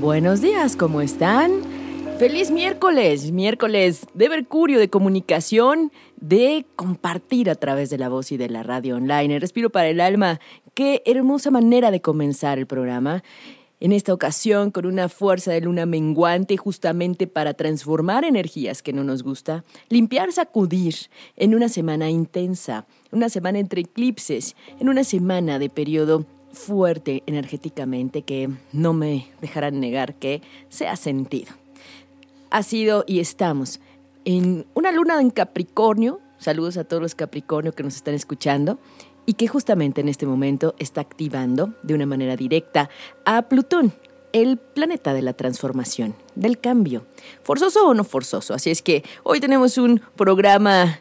Buenos días, ¿cómo están? Feliz miércoles, miércoles de Mercurio, de comunicación, de compartir a través de la voz y de la radio online. respiro para el alma. Qué hermosa manera de comenzar el programa. En esta ocasión, con una fuerza de luna menguante, justamente para transformar energías que no nos gusta, limpiar, sacudir en una semana intensa, una semana entre eclipses, en una semana de periodo fuerte energéticamente que no me dejarán negar que se ha sentido. Ha sido y estamos en una luna en Capricornio, saludos a todos los Capricornio que nos están escuchando, y que justamente en este momento está activando de una manera directa a Plutón, el planeta de la transformación, del cambio, forzoso o no forzoso. Así es que hoy tenemos un programa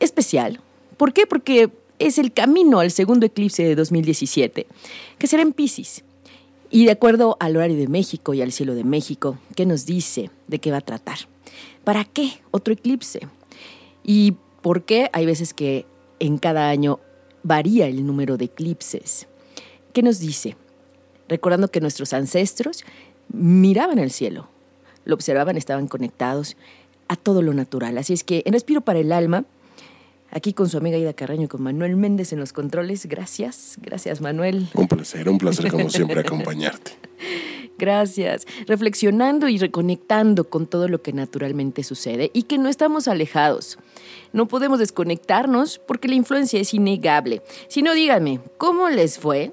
especial. ¿Por qué? Porque es el camino al segundo eclipse de 2017, que será en Pisces. Y de acuerdo al horario de México y al cielo de México, ¿qué nos dice de qué va a tratar? ¿Para qué otro eclipse? ¿Y por qué hay veces que en cada año varía el número de eclipses. ¿Qué nos dice? Recordando que nuestros ancestros miraban al cielo, lo observaban, estaban conectados a todo lo natural. Así es que en Respiro para el Alma, aquí con su amiga Ida Carreño y con Manuel Méndez en los controles, gracias, gracias Manuel. Un placer, un placer como siempre acompañarte. Gracias. Reflexionando y reconectando con todo lo que naturalmente sucede y que no estamos alejados. No podemos desconectarnos porque la influencia es innegable. Si no, díganme, ¿cómo les fue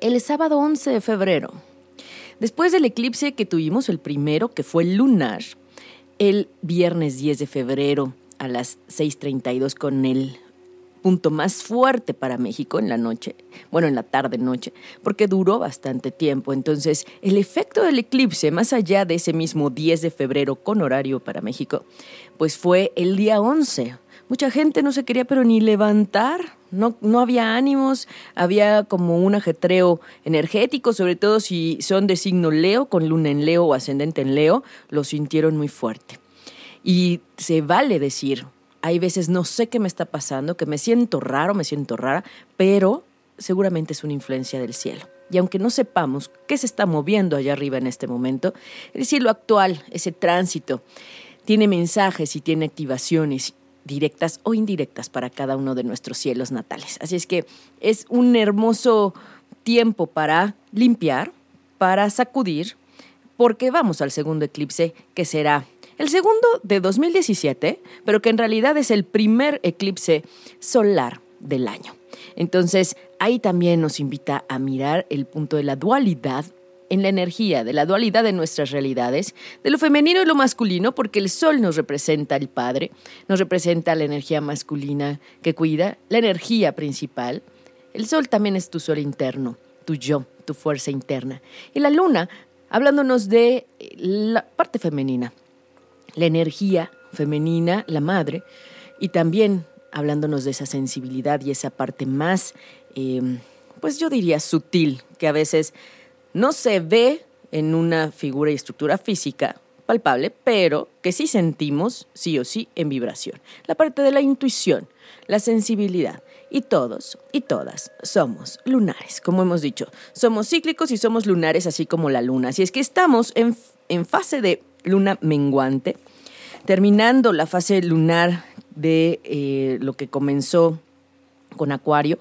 el sábado 11 de febrero? Después del eclipse que tuvimos, el primero, que fue lunar, el viernes 10 de febrero a las 6.32 con el punto más fuerte para México en la noche, bueno, en la tarde-noche, porque duró bastante tiempo. Entonces, el efecto del eclipse, más allá de ese mismo 10 de febrero con horario para México, pues fue el día 11. Mucha gente no se quería pero ni levantar, no, no había ánimos, había como un ajetreo energético, sobre todo si son de signo Leo, con luna en Leo o ascendente en Leo, lo sintieron muy fuerte. Y se vale decir, hay veces no sé qué me está pasando, que me siento raro, me siento rara, pero seguramente es una influencia del cielo. Y aunque no sepamos qué se está moviendo allá arriba en este momento, el cielo actual, ese tránsito, tiene mensajes y tiene activaciones directas o indirectas para cada uno de nuestros cielos natales. Así es que es un hermoso tiempo para limpiar, para sacudir, porque vamos al segundo eclipse que será el segundo de 2017, pero que en realidad es el primer eclipse solar del año. Entonces, ahí también nos invita a mirar el punto de la dualidad en la energía, de la dualidad de nuestras realidades, de lo femenino y lo masculino, porque el sol nos representa al padre, nos representa la energía masculina que cuida, la energía principal. El sol también es tu sol interno, tu yo, tu fuerza interna. Y la luna, hablándonos de la parte femenina, la energía femenina, la madre, y también hablándonos de esa sensibilidad y esa parte más, em, pues yo diría sutil, que a veces no se ve en una figura y estructura física palpable, pero que sí sentimos sí o sí en vibración. La parte de la intuición, la sensibilidad. Y todos y todas somos lunares, como hemos dicho. Somos cíclicos y somos lunares así como la luna. Así es que estamos en, en fase de luna menguante, terminando la fase lunar de eh, lo que comenzó con Acuario.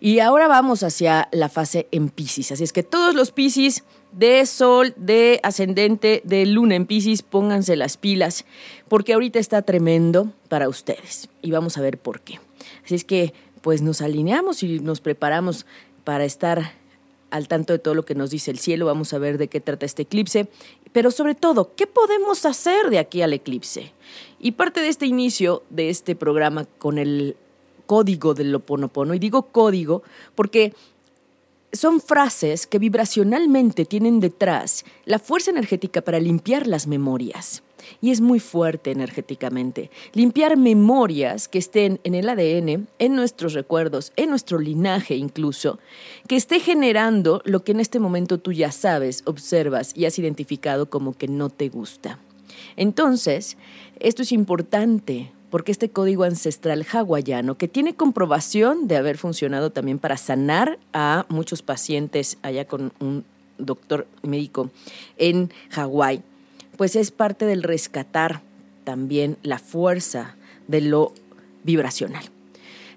Y ahora vamos hacia la fase en Pisces. Así es que todos los Pisces de Sol, de Ascendente, de Luna en Pisces, pónganse las pilas, porque ahorita está tremendo para ustedes. Y vamos a ver por qué. Así es que, pues nos alineamos y nos preparamos para estar al tanto de todo lo que nos dice el cielo. Vamos a ver de qué trata este eclipse pero sobre todo, ¿qué podemos hacer de aquí al eclipse? Y parte de este inicio de este programa con el código del Loponopono, y digo código porque son frases que vibracionalmente tienen detrás la fuerza energética para limpiar las memorias. Y es muy fuerte energéticamente. Limpiar memorias que estén en el ADN, en nuestros recuerdos, en nuestro linaje incluso, que esté generando lo que en este momento tú ya sabes, observas y has identificado como que no te gusta. Entonces, esto es importante porque este código ancestral hawaiano, que tiene comprobación de haber funcionado también para sanar a muchos pacientes allá con un doctor médico en Hawái, pues es parte del rescatar también la fuerza de lo vibracional.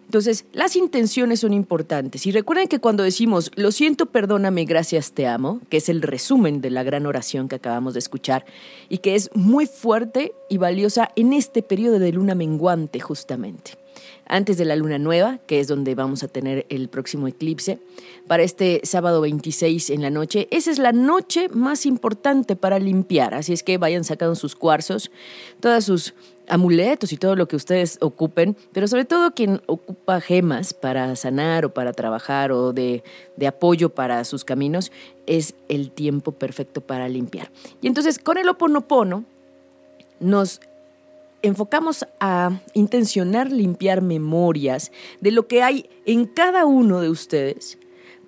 Entonces, las intenciones son importantes. Y recuerden que cuando decimos, lo siento, perdóname, gracias, te amo, que es el resumen de la gran oración que acabamos de escuchar y que es muy fuerte y valiosa en este periodo de luna menguante justamente. Antes de la luna nueva, que es donde vamos a tener el próximo eclipse, para este sábado 26 en la noche, esa es la noche más importante para limpiar. Así es que vayan sacando sus cuarzos, todas sus amuletos y todo lo que ustedes ocupen, pero sobre todo quien ocupa gemas para sanar o para trabajar o de, apoyo para sus caminos, es el tiempo perfecto para limpiar. Y entonces con el oponopono nos enfocamos a intencionar limpiar memorias de lo que hay en cada uno de ustedes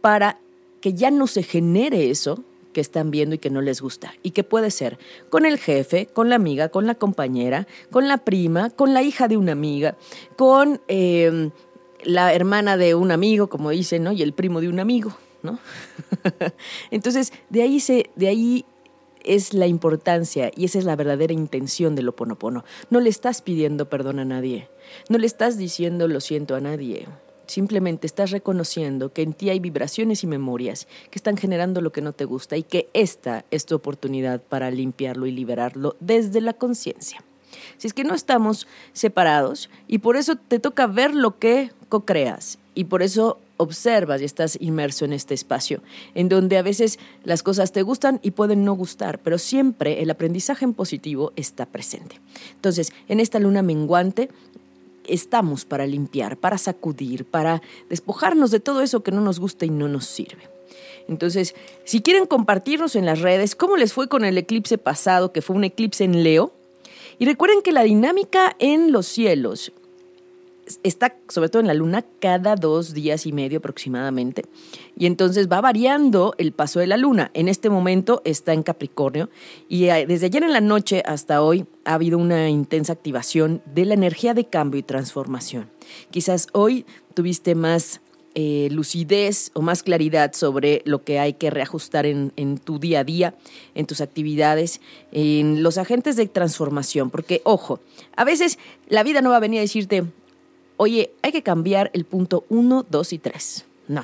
para que ya no se genere eso que están viendo y que no les gusta. Y que puede ser con el jefe, con la amiga, con la compañera, con la prima, con la hija de una amiga, con em, la hermana de un amigo, como dicen, ¿no? Y el primo de un amigo, ¿no? Entonces, de ahí, se, de ahí es la importancia y esa es la verdadera intención del oponopono. No le estás pidiendo perdón a nadie, no le estás diciendo lo siento a nadie. Simplemente estás reconociendo que en ti hay vibraciones y memorias que están generando lo que no te gusta y que esta es tu oportunidad para limpiarlo y liberarlo desde la conciencia. Si es que no estamos separados y por eso te toca ver lo que co-creas y por eso observas y estás inmerso en este espacio, en donde a veces las cosas te gustan y pueden no gustar, pero siempre el aprendizaje en positivo está presente. Entonces, en esta luna menguante, estamos para limpiar, para sacudir, para despojarnos de todo eso que no nos gusta y no nos sirve. Entonces, si quieren compartirnos en las redes cómo les fue con el eclipse pasado, que fue un eclipse en Leo, y recuerden que la dinámica en los cielos está sobre todo en la luna cada dos días y medio aproximadamente. Y entonces va variando el paso de la luna. En este momento está en Capricornio y eh, desde ayer en la noche hasta hoy ha habido una intensa activación de la energía de cambio y transformación. Quizás hoy tuviste más eh, lucidez o más claridad sobre lo que hay que reajustar en, en, tu día a día, en tus actividades, en los agentes de transformación. Porque, ojo, a veces la vida no va a venir a decirte, oye, hay que cambiar el punto 1, 2 y 3. No.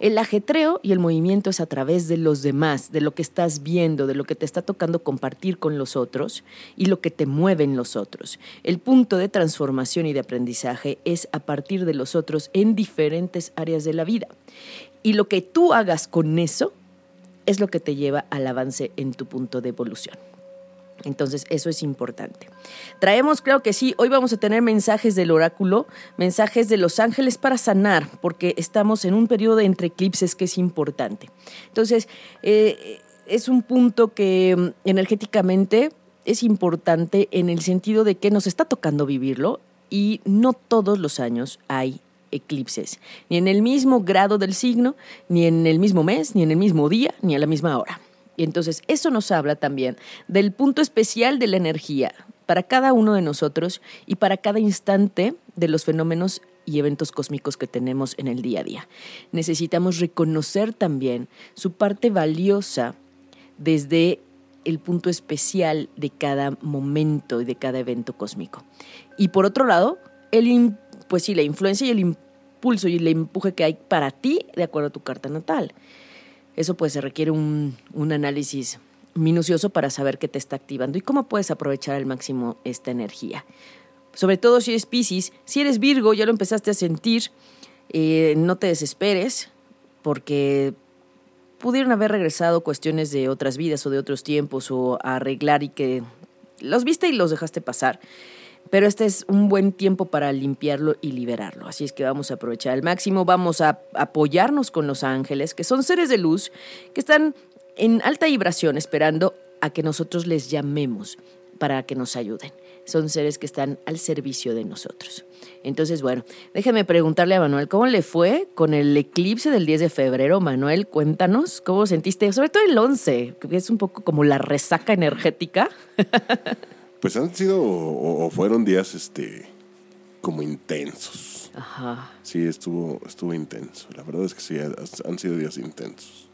El ajetreo y el movimiento es a través de los demás, de lo que estás viendo, de lo que te está tocando compartir con los otros y lo que te mueven los otros. El punto de transformación y de aprendizaje es a partir de los otros en diferentes áreas de la vida. Y lo que tú hagas con eso es lo que te lleva al avance en tu punto de evolución. Entonces, eso es importante. Traemos, creo que sí, hoy vamos a tener mensajes del oráculo, mensajes de los ángeles para sanar, porque estamos en un periodo entre eclipses que es importante. Entonces, eh, es un punto que mm, energéticamente es importante en el sentido de que nos está tocando vivirlo y no todos los años hay eclipses, ni en el mismo grado del signo, ni en el mismo mes, ni en el mismo día, ni a la misma hora. Y entonces eso nos habla también del punto especial de la energía para cada uno de nosotros y para cada instante de los fenómenos y eventos cósmicos que tenemos en el día a día. Necesitamos reconocer también su parte valiosa desde el punto especial de cada momento y de cada evento cósmico. Y por otro lado, el, pues sí, la influencia y el impulso y el empuje que hay para ti de acuerdo a tu carta natal. Eso pues se requiere un, análisis minucioso para saber qué te está activando y cómo puedes aprovechar al máximo esta energía. Sobre todo si eres Pisces, si eres Virgo, ya lo empezaste a sentir, eh, no te desesperes, porque pudieron haber regresado cuestiones de otras vidas o de otros tiempos o arreglar y que los viste y los dejaste pasar pero este es un buen tiempo para limpiarlo y liberarlo. Así es que vamos a aprovechar al máximo, vamos a apoyarnos con los ángeles, que son seres de luz, que están en alta vibración esperando a que nosotros les llamemos para que nos ayuden. Son seres que están al servicio de nosotros. Entonces, bueno, déjeme preguntarle a Manuel, ¿cómo le fue con el eclipse del 10 de febrero? Manuel, cuéntanos, ¿cómo sentiste? Sobre todo el 11, que es un poco como la resaca energética. Pues han sido o, fueron días este como intensos. Ajá. Sí, estuvo, estuvo intenso. La verdad es que sí, han sido días intensos.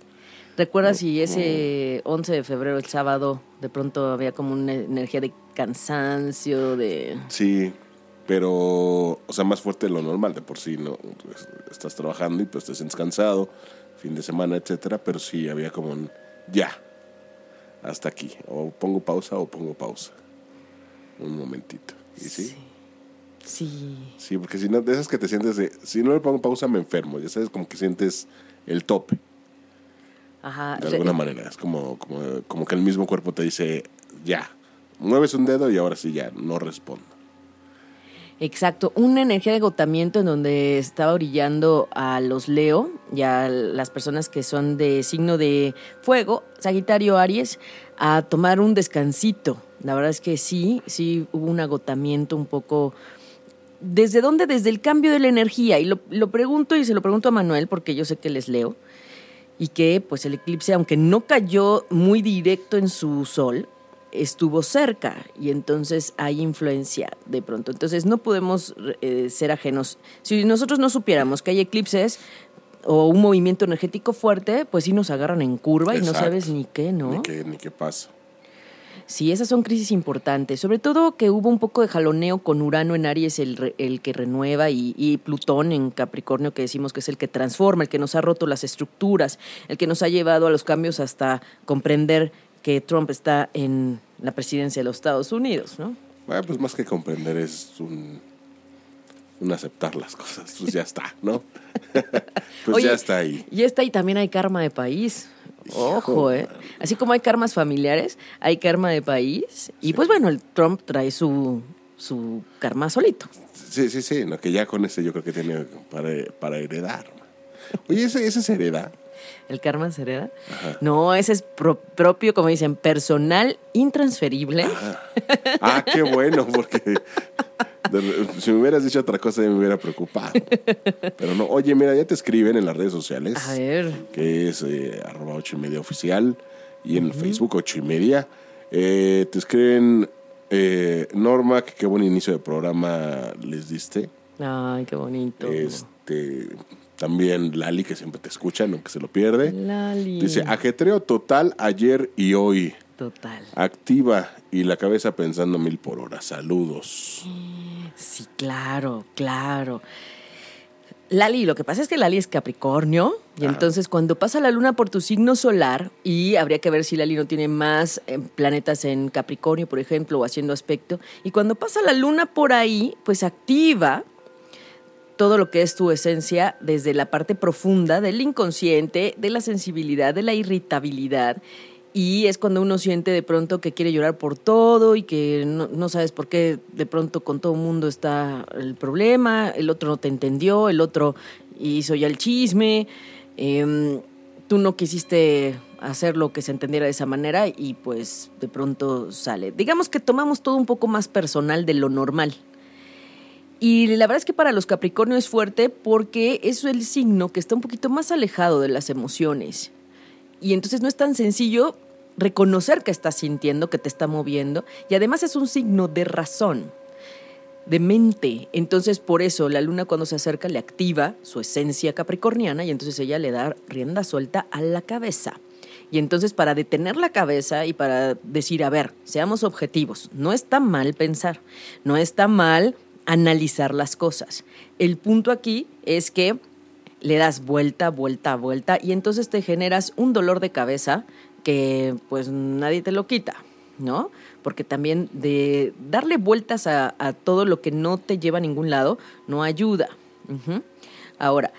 ¿Recuerdas si ese 11 de febrero, el sábado, de pronto había como una energía de cansancio, de... Sí, pero, o sea, más fuerte de lo normal, de por sí, ¿no? Pues, estás trabajando y pues te sientes cansado, fin de semana, etcétera, pero sí había como un ya, hasta aquí, o pongo pausa o pongo pausa. Un momentito. ¿Y sí? Sí. Sí, porque si no, de esas que te sientes de, si no le pongo pausa me enfermo, ya sabes, como que sientes el tope. Ajá. De sea, alguna manera, es como, como, como que el mismo cuerpo te dice, ya, mueves un dedo y ahora sí ya, no respondo. Exacto, una energía de agotamiento en donde estaba brillando a los Leo y a las personas que son de signo de fuego, Sagitario, Aries, a tomar un descansito. La verdad es que sí, sí hubo un agotamiento un poco... ¿Desde dónde? Desde el cambio de la energía. Y lo, lo pregunto y se lo pregunto a Manuel porque yo sé que les leo. Y que pues el eclipse, aunque no cayó muy directo en su sol, estuvo cerca y entonces hay influencia de pronto. Entonces no podemos eh, ser ajenos. Si nosotros no supiéramos que hay eclipses o un movimiento energético fuerte, pues sí nos agarran en curva y no sabes ni qué, ¿no? Ni qué, ni qué pasa. Sí, esas son crisis importantes. Sobre todo que hubo un poco de jaloneo con Urano en Aries, el, el que renueva, y, y Plutón en Capricornio, que decimos que es el que transforma, el que nos ha roto las estructuras, el que nos ha llevado a los cambios hasta comprender que Trump está en la presidencia de los Estados Unidos, ¿no? Bueno, pues más que comprender es un, un aceptar las cosas. Pues ya está, ¿no? pues Oye, ya está ahí. Y está ahí también hay karma de país. Ojo, ¿eh? Así como hay karmas familiares, hay karma de país. Y pues bueno, el Trump trae su, su karma solito. Sí, sí, sí, no, que ya con ese yo creo que tiene para, para heredar. Oye, ese, ese se hereda. ¿El karma se hereda? No, ese es pro- propio, como dicen, personal, intransferible. Ah, qué bueno, porque si me hubieras dicho otra cosa me hubiera preocupado. Pero no, oye, mira, ya te escriben en las redes sociales. A ver, que es eh, arroba ocho y media oficial y en Facebook ocho y media. Eh, te escriben eh, Norma, que qué buen inicio de programa les diste. ay, qué bonito. Este, también Lali, que siempre te escucha, nunca se lo pierde. Lali. Dice, ajetreo total ayer y hoy. Total. Activa y la cabeza pensando mil por hora. Saludos. Sí, claro, claro. Lali, lo que pasa es que Lali es Capricornio y entonces cuando pasa la luna por tu signo solar y habría que ver si Lali no tiene más eh, planetas en Capricornio, por ejemplo, o haciendo aspecto, y cuando pasa la luna por ahí, pues activa todo lo que es tu esencia desde la parte profunda del inconsciente, de la sensibilidad, de la irritabilidad. Y es cuando uno siente de pronto que quiere llorar por todo y que no, no sabes por qué de pronto con todo el mundo está el problema, el otro no te entendió, el otro hizo ya el chisme, em, tú no quisiste hacer lo que se entendiera de esa manera y pues de pronto sale. Digamos que tomamos todo un poco más personal de lo normal. Y la verdad es que para los Capricornio es fuerte porque es el signo que está un poquito más alejado de las emociones. Y entonces no es tan sencillo reconocer que estás sintiendo, que te está moviendo. Y además es un signo de razón, de mente. Entonces por eso la luna cuando se acerca le activa su esencia capricorniana y entonces ella le da rienda suelta a la cabeza. Y entonces para detener la cabeza y para decir, a ver, seamos objetivos, no está mal pensar, no está mal analizar las cosas. El punto aquí es que le das vuelta, vuelta, vuelta y entonces te generas un dolor de cabeza que pues nadie te lo quita, ¿no? Porque también de darle vueltas a, todo lo que no te lleva a ningún lado no ayuda. Ahora,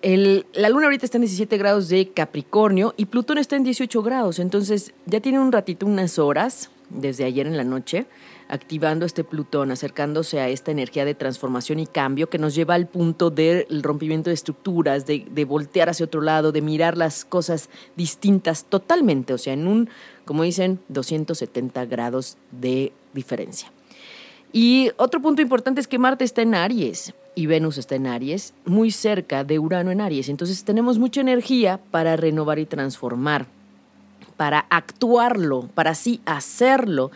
el- la luna ahorita está en 17 grados de Capricornio y Plutón está en 18 grados, entonces ya tiene un ratito, unas horas, desde ayer en la noche, activando este Plutón, acercándose a esta energía de transformación y cambio que nos lleva al punto del rompimiento de estructuras, de, de voltear hacia otro lado, de mirar las cosas distintas totalmente, o sea, en un, como dicen, 270 grados de diferencia. Y otro punto importante es que Marte está en Aries y Venus está en Aries, muy cerca de Urano en Aries. Entonces tenemos mucha energía para renovar y transformar, para actuarlo, para así hacerlo,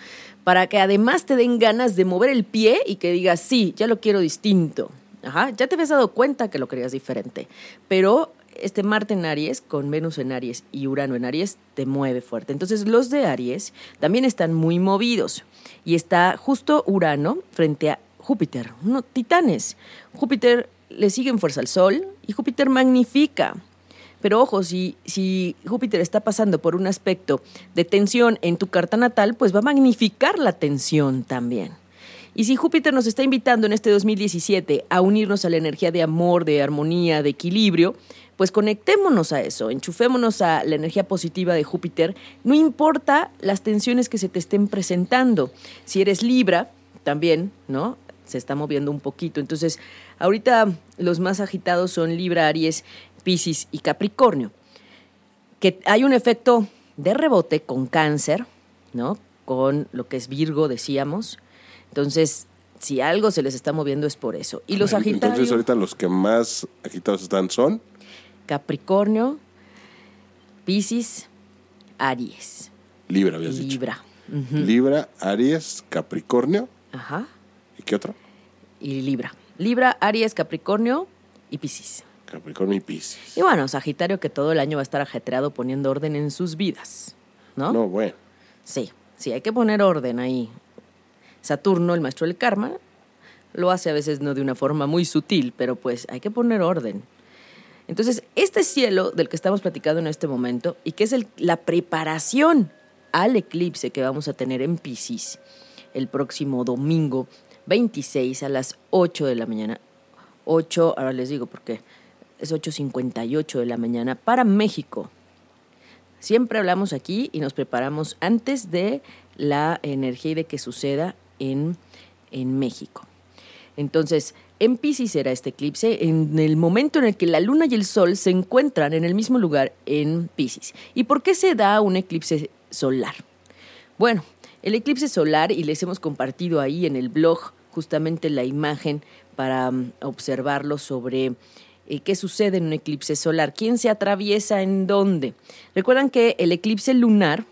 para que además te den ganas de mover el pie y que digas, sí, ya lo quiero distinto. Ajá, ya te habías dado cuenta que lo querías diferente, pero este Marte en Aries, con Venus en Aries y Urano en Aries, te mueve fuerte. Entonces los de Aries también están muy movidos. Y está justo Urano frente a Júpiter, no, titanes. Júpiter le sigue en fuerza al Sol y Júpiter magnifica. Pero ojo, si, si Júpiter está pasando por un aspecto de tensión en tu carta natal, pues va a magnificar la tensión también. Y si Júpiter nos está invitando en este 2017 a unirnos a la energía de amor, de armonía, de equilibrio, pues conectémonos a eso, enchufémonos a la energía positiva de Júpiter, no importa las tensiones que se te estén presentando. Si eres Libra, también, ¿no? Se está moviendo un poquito. Entonces, ahorita los más agitados son Libra, Aries, Piscis y Capricornio. Que hay un efecto de rebote con cáncer, ¿no? Con lo que es Virgo, decíamos entonces, si algo se les está moviendo es por eso. Y los agitados. Entonces, ahorita los que más agitados están son Capricornio, Piscis, Aries. Libra, habías dicho. Libra. Libra, Aries, Capricornio. Ajá. ¿Y qué otro? Y Libra. Libra, Aries, Capricornio y Piscis. Capricornio y Piscis. Y bueno, Sagitario que todo el año va a estar ajetreado poniendo orden en sus vidas. ¿No? No, bueno. Sí, sí, hay que poner orden ahí. Saturno, el maestro del karma, lo hace a veces no de una forma muy sutil, pero pues hay que poner orden. Entonces, este cielo del que estamos platicando en este momento y que es la preparación al eclipse que vamos a tener en Pisces el próximo domingo 26 a las 8 de la mañana. 8, ahora les digo porque es 8.58 de la mañana para México. Siempre hablamos aquí y nos preparamos antes de la energía y de que suceda en, en México. Entonces, en Pisces será este eclipse en el momento en el que la luna y el sol se encuentran en el mismo lugar en Pisces. ¿Y por qué se da un eclipse solar? Bueno, el eclipse solar, y les hemos compartido ahí en el blog justamente la imagen para um, observarlo sobre eh, qué sucede en un eclipse solar, quién se atraviesa en dónde. Recuerdan que el eclipse lunar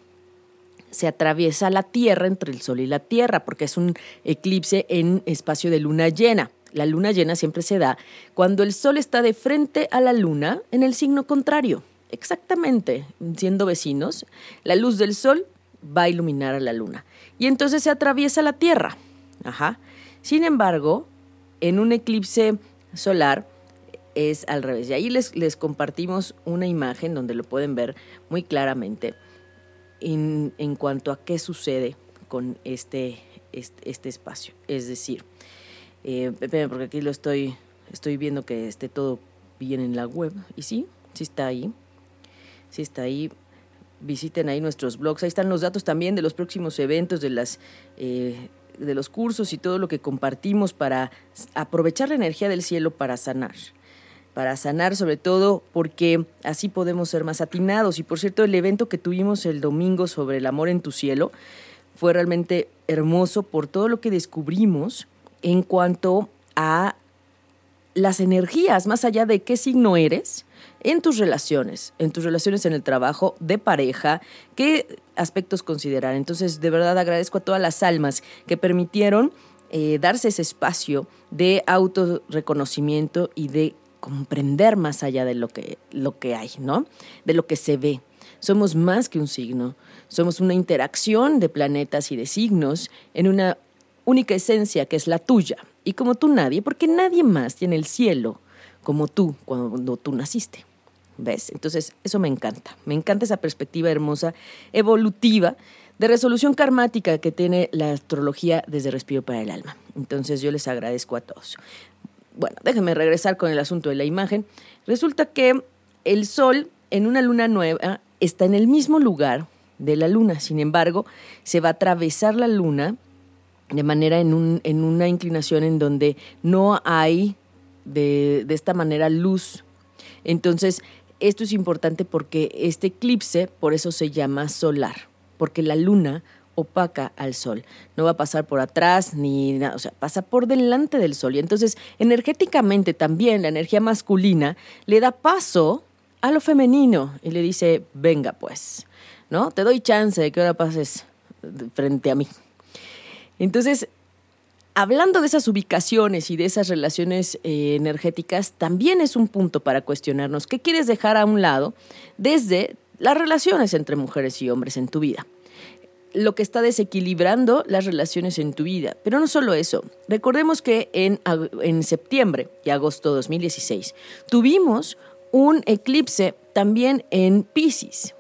se atraviesa la Tierra entre el Sol y la Tierra, porque es un eclipse en espacio de luna llena. La luna llena siempre se da cuando el Sol está de frente a la luna en el signo contrario. Exactamente, siendo vecinos, la luz del Sol va a iluminar a la luna. Y entonces se atraviesa la Tierra. Ajá. Sin embargo, en un eclipse solar es al revés. Y ahí les, les compartimos una imagen donde lo pueden ver muy claramente en, en cuanto a qué sucede con este, este, este espacio. Es decir, eh, porque aquí lo estoy, estoy viendo que esté todo bien en la web. Y sí, sí está ahí. Sí está ahí. Visiten ahí nuestros blogs. Ahí están los datos también de los próximos eventos, de las eh, de los cursos y todo lo que compartimos para aprovechar la energía del cielo para sanar para sanar sobre todo porque así podemos ser más atinados. Y por cierto, el evento que tuvimos el domingo sobre el amor en tu cielo fue realmente hermoso por todo lo que descubrimos en cuanto a las energías, más allá de qué signo eres, en tus relaciones, en tus relaciones en el trabajo, de pareja, qué aspectos considerar. Entonces, de verdad agradezco a todas las almas que permitieron eh, darse ese espacio de autorreconocimiento y de comprender más allá de lo que, lo que hay, ¿no? De lo que se ve. Somos más que un signo, somos una interacción de planetas y de signos en una única esencia que es la tuya. Y como tú nadie, porque nadie más tiene el cielo como tú cuando tú naciste. ¿Ves? Entonces, eso me encanta. Me encanta esa perspectiva hermosa, evolutiva, de resolución karmática que tiene la astrología desde Respiro para el Alma. Entonces, yo les agradezco a todos bueno, déjenme regresar con el asunto de la imagen. Resulta que el Sol en una luna nueva está en el mismo lugar de la luna, sin embargo, se va a atravesar la luna de manera en, un, en una inclinación en donde no hay de, de esta manera luz. Entonces, esto es importante porque este eclipse, por eso se llama solar, porque la luna opaca al sol. No va a pasar por atrás ni nada, o sea, pasa por delante del sol. Y entonces, energéticamente también la energía masculina le da paso a lo femenino y le dice, venga pues, ¿no? Te doy chance de que ahora pases frente a mí. Entonces, hablando de esas ubicaciones y de esas relaciones eh, energéticas, también es un punto para cuestionarnos qué quieres dejar a un lado desde las relaciones entre mujeres y hombres en tu vida. Lo que está desequilibrando las relaciones en tu vida. Pero no solo eso. Recordemos que en, en septiembre y agosto de 2016 tuvimos un eclipse también en Pisces.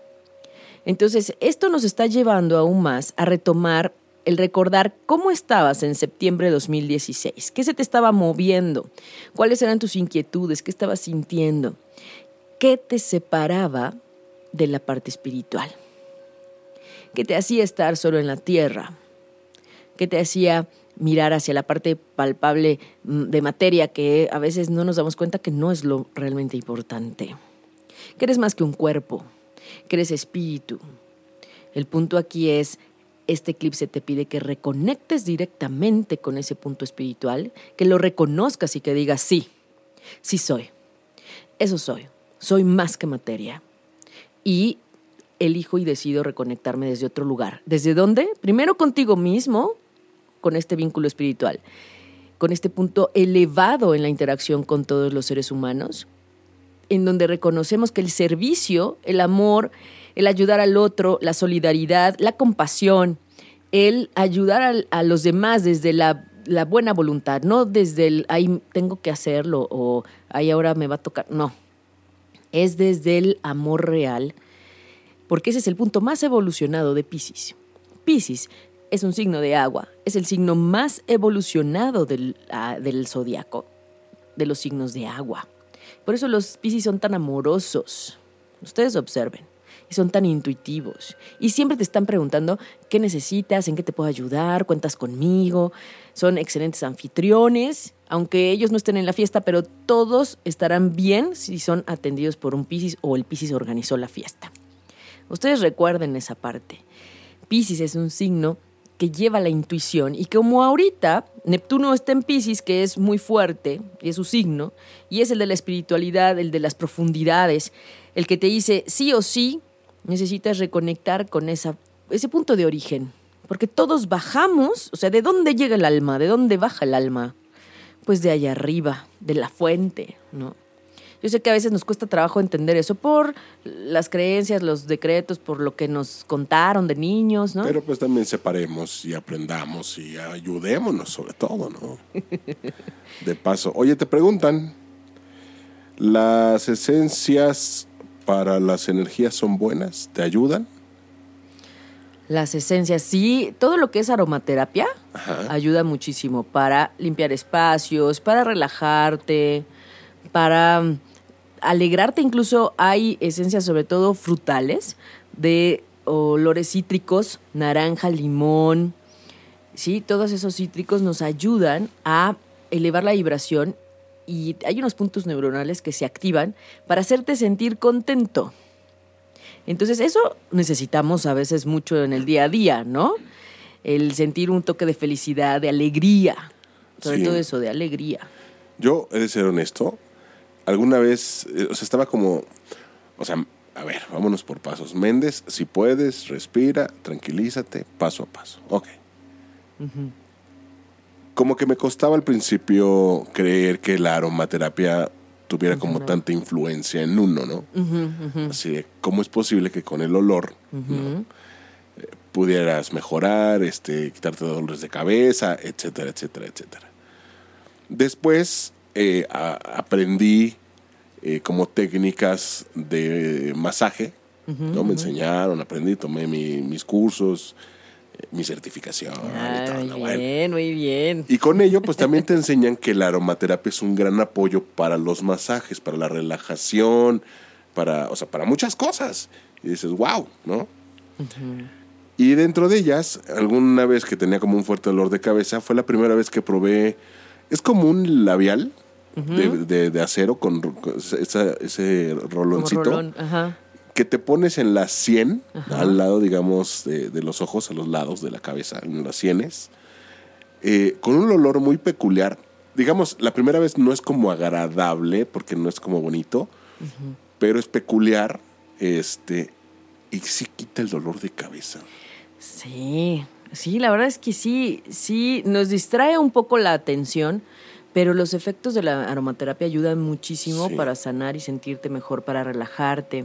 Entonces, esto nos está llevando aún más a retomar el recordar cómo estabas en septiembre de 2016, qué se te estaba moviendo, cuáles eran tus inquietudes, qué estabas sintiendo, qué te separaba de la parte espiritual, qué te hacía estar solo en la tierra, qué te hacía mirar hacia la parte palpable mm, de materia que a veces no nos damos cuenta que no es lo realmente importante, que eres más que un cuerpo, que eres espíritu. El punto aquí es este eclipse te pide que reconectes directamente con ese punto espiritual, que lo reconozcas y que digas, sí, sí soy. Eso soy. Soy más que materia. Y elijo y decido reconectarme desde otro lugar. ¿Desde dónde? Primero contigo mismo, con este vínculo espiritual, con este punto elevado en la interacción con todos los seres humanos, en donde reconocemos que el servicio, el amor, el ayudar al otro, la solidaridad, la compasión, el ayudar a, los demás desde la, buena voluntad, no desde el, ahí tengo que hacerlo o ahí ahora me va a tocar, no, es desde el amor real, porque ese es el punto más evolucionado de Pisces. Pisces es un signo de agua, es el signo más evolucionado del, ah, del zodiaco, de los signos de agua. Por eso los Pisces son tan amorosos. Ustedes observen y son tan intuitivos. Y siempre te están preguntando qué necesitas, en qué te puedo ayudar, cuentas conmigo. Son excelentes anfitriones, aunque ellos no estén en la fiesta, pero todos estarán bien si son atendidos por un Piscis o el Piscis organizó la fiesta. Ustedes recuerden esa parte. Piscis es un signo que lleva la intuición y como ahorita Neptuno está en Pisces, que es muy fuerte, y es su signo, y es el de la espiritualidad, el de las profundidades, el que te dice sí o sí necesitas reconectar con esa, ese punto de origen. Porque todos bajamos, o sea, ¿de dónde llega el alma? ¿De dónde baja el alma? Pues de allá arriba, de la fuente, ¿no? Yo sé que a veces nos cuesta trabajo entender eso por las creencias, los decretos, por lo que nos contaron de niños, ¿no? Pero pues también separemos y aprendamos y ayudémonos sobre todo, ¿no? De paso, oye, te preguntan, ¿las esencias para las energías son buenas? ¿Te ayudan? Las esencias, sí, todo lo que es aromaterapia ayuda muchísimo para limpiar espacios, para relajarte, para alegrarte. Incluso hay esencias, sobre todo frutales, de olores cítricos, naranja, limón. Sí, todos esos cítricos nos ayudan a elevar la vibración y hay unos puntos neuronales que se activan para hacerte sentir contento. Entonces eso necesitamos a veces mucho en el día a día, ¿no? El sentir un toque de felicidad, de alegría, sobre todo eso, de alegría. Yo he de ser honesto, alguna vez, eh, o sea, estaba como, o sea, a ver, vámonos por pasos. Méndez, si puedes, respira, tranquilízate, paso a paso. Ok como que me costaba al principio creer que la aromaterapia tuviera como tanta influencia en uno, ¿no? Así de, ¿cómo es posible que con el olor eh, pudieras mejorar, este, quitarte dolores de cabeza, etcétera, etcétera, etcétera? Después eh, aprendí eh, como técnicas de masaje, ¿no? Me enseñaron, aprendí, tomé mis cursos, mi certificación. muy bien, muy bien. Y con ello, pues también te enseñan que la aromaterapia es un gran apoyo para los masajes, para la relajación, para, o sea, para muchas cosas. Y dices, wow, ¿no? Y dentro de ellas, alguna vez que tenía como un fuerte dolor de cabeza, fue la primera vez que probé, es como un labial de, acero con, ese roloncito. Ajá que te pones en las 100, al lado, digamos, de, los ojos, a los lados de la cabeza, en las sienes, eh, con un olor muy peculiar. Digamos, la primera vez no es como agradable, porque no es como bonito, pero es peculiar, este, y sí quita el dolor de cabeza. Sí, Sí, la verdad es que sí, sí, nos distrae un poco la atención, pero los efectos de la aromaterapia ayudan muchísimo Sí. para sanar y sentirte mejor, para relajarte,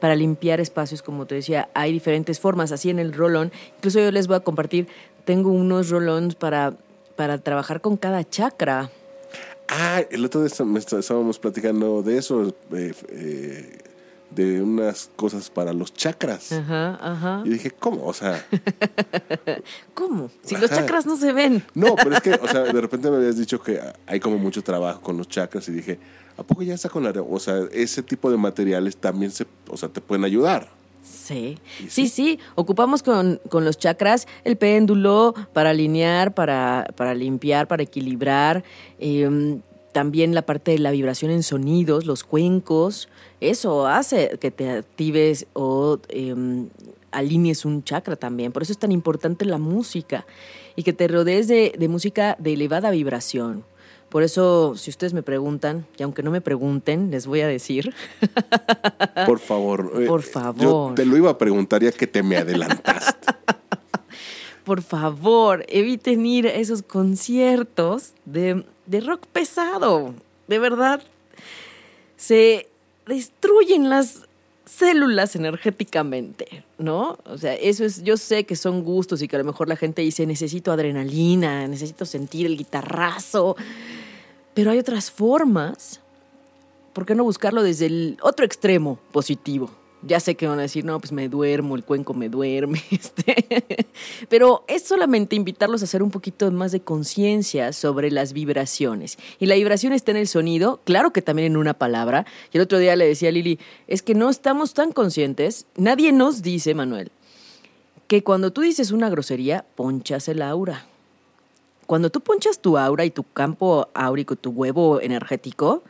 para limpiar espacios, como te decía, hay diferentes formas, así en el rolón. Incluso yo les voy a compartir, tengo unos rolons para, para trabajar con cada chakra. Ah, el otro día estábamos platicando de eso, eh, eh, de unas cosas para los chakras. Ajá, ajá. Y dije, ¿cómo? O sea, ¿Cómo? Si los chakras no se ven. no, pero es que, o sea, de repente me habías dicho que hay como mucho trabajo con los chakras y dije, ¿a poco ya está con la... O sea, ese tipo de materiales también se, o sea, te pueden ayudar. Sí, ¿Y sí, sí? sí. Ocupamos con, con los chakras el péndulo para alinear, para, para limpiar, para equilibrar. em, también la parte de la vibración en sonidos, los cuencos. Eso hace que te actives o em, alinees un chakra también. Por eso es tan importante la música y que te rodees de, de música de elevada vibración. Por eso, si ustedes me preguntan, y aunque no me pregunten, les voy a decir, Por favor. eh, Por Yo favor. te lo iba a preguntar ya que te me adelantaste. por favor, eviten ir a esos conciertos de, de rock pesado. De verdad, se destruyen las células energéticamente, ¿no? O sea, eso es, yo sé que son gustos y que a lo mejor la gente dice, necesito adrenalina, necesito sentir el guitarrazo, pero hay otras formas. ¿Por qué no buscarlo desde el otro extremo positivo? Ya sé que van a decir, no, pues me duermo, el cuenco me duerme. Este. Pero es solamente invitarlos a hacer un poquito más de conciencia sobre las vibraciones. Y la vibración está en el sonido, claro que también en una palabra. Y el otro día le decía a Lili, es que no estamos tan conscientes, nadie nos dice, Manuel, que cuando tú dices una grosería, ponchas el aura. Cuando tú ponchas tu aura y tu campo áurico, tu huevo energético,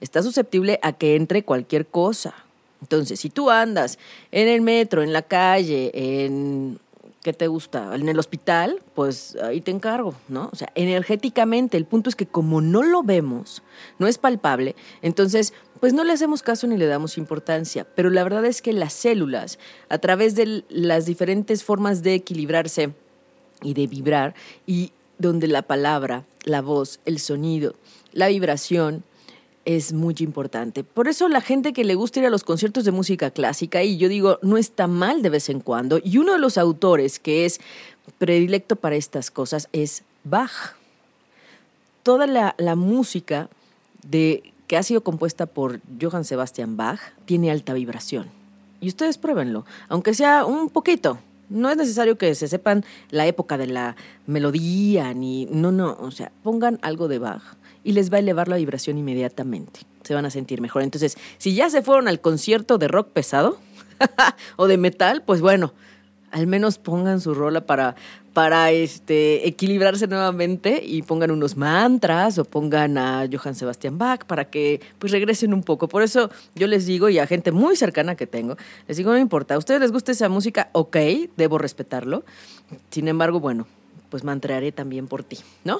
está susceptible a que entre cualquier cosa. Entonces, si tú andas en el metro, en la calle, en ¿qué te gusta? En el hospital, pues ahí te encargo, ¿no? O sea, energéticamente, el punto es que como no lo vemos, no es palpable, entonces, pues no le hacemos caso ni le damos importancia. Pero la verdad es que las células, a través de las diferentes formas de equilibrarse y de vibrar, y donde la palabra, la voz, el sonido, la vibración, es muy importante. Por eso la gente que le gusta ir a los conciertos de música clásica, y yo digo, no está mal de vez en cuando, y uno de los autores que es predilecto para estas cosas es Bach. Toda la, la música de, que ha sido compuesta por Johann Sebastian Bach tiene alta vibración. Y ustedes pruébenlo, aunque sea un poquito. No es necesario que se sepan la época de la melodía, ni. No, no. O sea, pongan algo de Bach y les va a elevar la vibración inmediatamente. Se van a sentir mejor. Entonces, si ya se fueron al concierto de rock pesado o de metal, pues bueno, al menos pongan su rola para, para este, equilibrarse nuevamente y pongan unos mantras o pongan a Johann Sebastian Bach para que pues regresen un poco. Por eso yo les digo, y a gente muy cercana que tengo, les digo, no importa, a ustedes les gusta esa música, ok, debo respetarlo. Sin embargo, bueno, pues mantrearé también por ti, ¿no?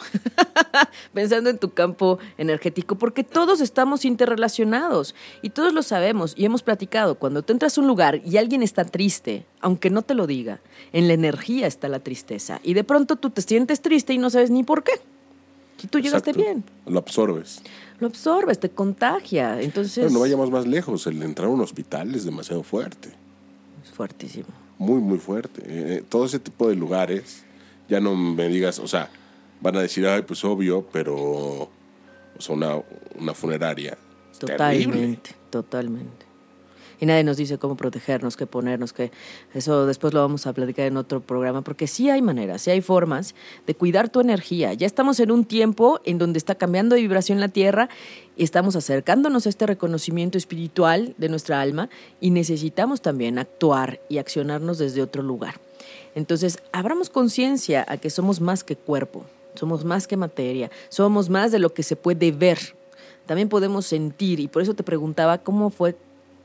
Pensando en tu campo energético, porque todos estamos interrelacionados y todos lo sabemos y hemos platicado. Cuando tú entras a un lugar y alguien está triste, aunque no te lo diga, en la energía está la tristeza y de pronto tú te sientes triste y no sabes ni por qué. Si tú llegaste Exacto. bien, Lo absorbes. lo absorbes, te contagia, entonces Pero no vayamos más lejos. El entrar a un hospital es demasiado fuerte. es fuertísimo. Muy, muy fuerte. Eh, todo ese tipo de lugares, ya no me digas, o sea, van a decir, ay, pues obvio, pero, o sea, una, una funeraria. terrible. Totalmente, totalmente. Y nadie nos dice cómo protegernos, qué ponernos, qué... Eso después lo vamos a platicar en otro programa, porque sí hay maneras, sí hay formas de cuidar tu energía. Ya estamos en un tiempo en donde está cambiando de vibración la Tierra estamos acercándonos a este reconocimiento espiritual de nuestra alma y necesitamos también actuar y accionarnos desde otro lugar. Entonces, abramos conciencia a que somos más que cuerpo, somos más que materia, somos más de lo que se puede ver. También podemos sentir, y por eso te preguntaba cómo fue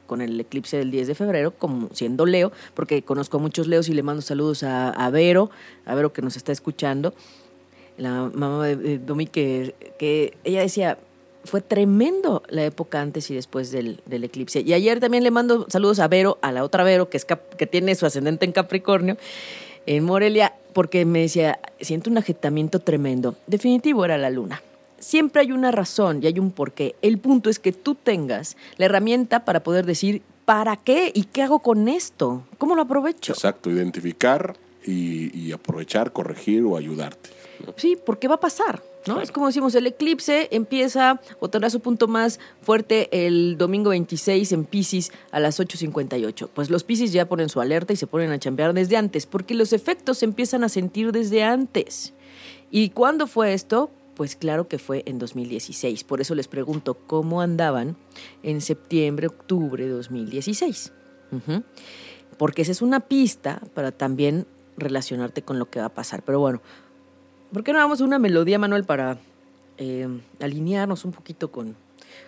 con el eclipse del 10 de febrero, como siendo Leo, porque conozco a muchos Leos y le mando saludos a, a Vero, a Vero que nos está escuchando, la mamá de, Domi, que, que ella decía, fue tremendo la época antes y después del, del eclipse. Y ayer también le mando saludos a Vero, a la otra Vero, que, es que tiene su ascendente en Capricornio, en Morelia, porque me decía, siento un ajetamiento tremendo. Definitivo era la luna. Siempre hay una razón y hay un porqué. El punto es que tú tengas la herramienta para poder decir, ¿para qué? ¿Y qué hago con esto? ¿Cómo lo aprovecho? Exacto, identificar y, y aprovechar, corregir o ayudarte. ¿no? Sí, porque va a pasar, ¿no? Es como decimos, el eclipse empieza o tendrá su punto más fuerte el domingo 26 en Pisces a las 8.58. Pues los Pisces ya ponen su alerta y se ponen a chambear desde antes, porque los efectos se empiezan a sentir desde antes. ¿Y cuándo fue esto? Pues claro que fue en 2016. Por eso les pregunto cómo andaban en septiembre, octubre de 2016. Ujú. Porque esa es una pista para también relacionarte con lo que va a pasar. Pero bueno, ¿por qué no vamos a una melodía, Manuel, para eh, alinearnos un poquito con,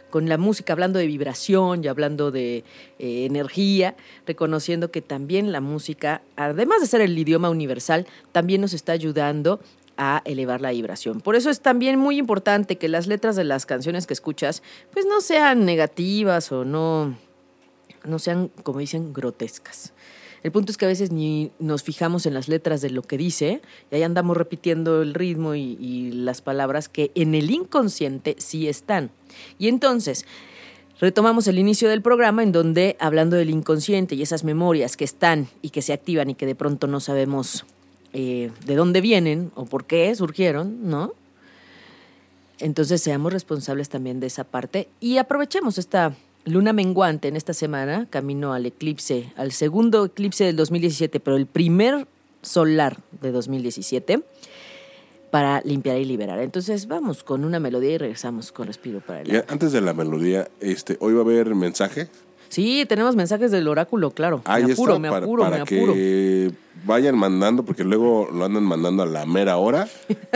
con la música, hablando de vibración y hablando de eh, energía, reconociendo que también la música, además de ser el idioma universal, también nos está ayudando a elevar la vibración. Por eso es también muy importante que las letras de las canciones que escuchas, pues no sean negativas o no, no sean, como dicen, grotescas. El punto es que a veces ni nos fijamos en las letras de lo que dice y ahí andamos repitiendo el ritmo y, y las palabras que en el inconsciente sí están. Y entonces, retomamos el inicio del programa en donde, hablando del inconsciente y esas memorias que están y que se activan y que de pronto no sabemos eh, de dónde vienen o por qué surgieron, ¿no? Entonces seamos responsables también de esa parte y aprovechemos esta luna menguante en esta semana, camino al eclipse, al segundo eclipse del 2017, pero el primer solar de 2017, para limpiar y liberar. Entonces vamos con una melodía y regresamos con Respiro para el antes de la melodía, este, hoy va a haber mensaje. Sí, tenemos mensajes del oráculo, claro. Ahí me apuro, está, me apuro, para me apuro. que vayan mandando, porque luego lo andan mandando a la mera hora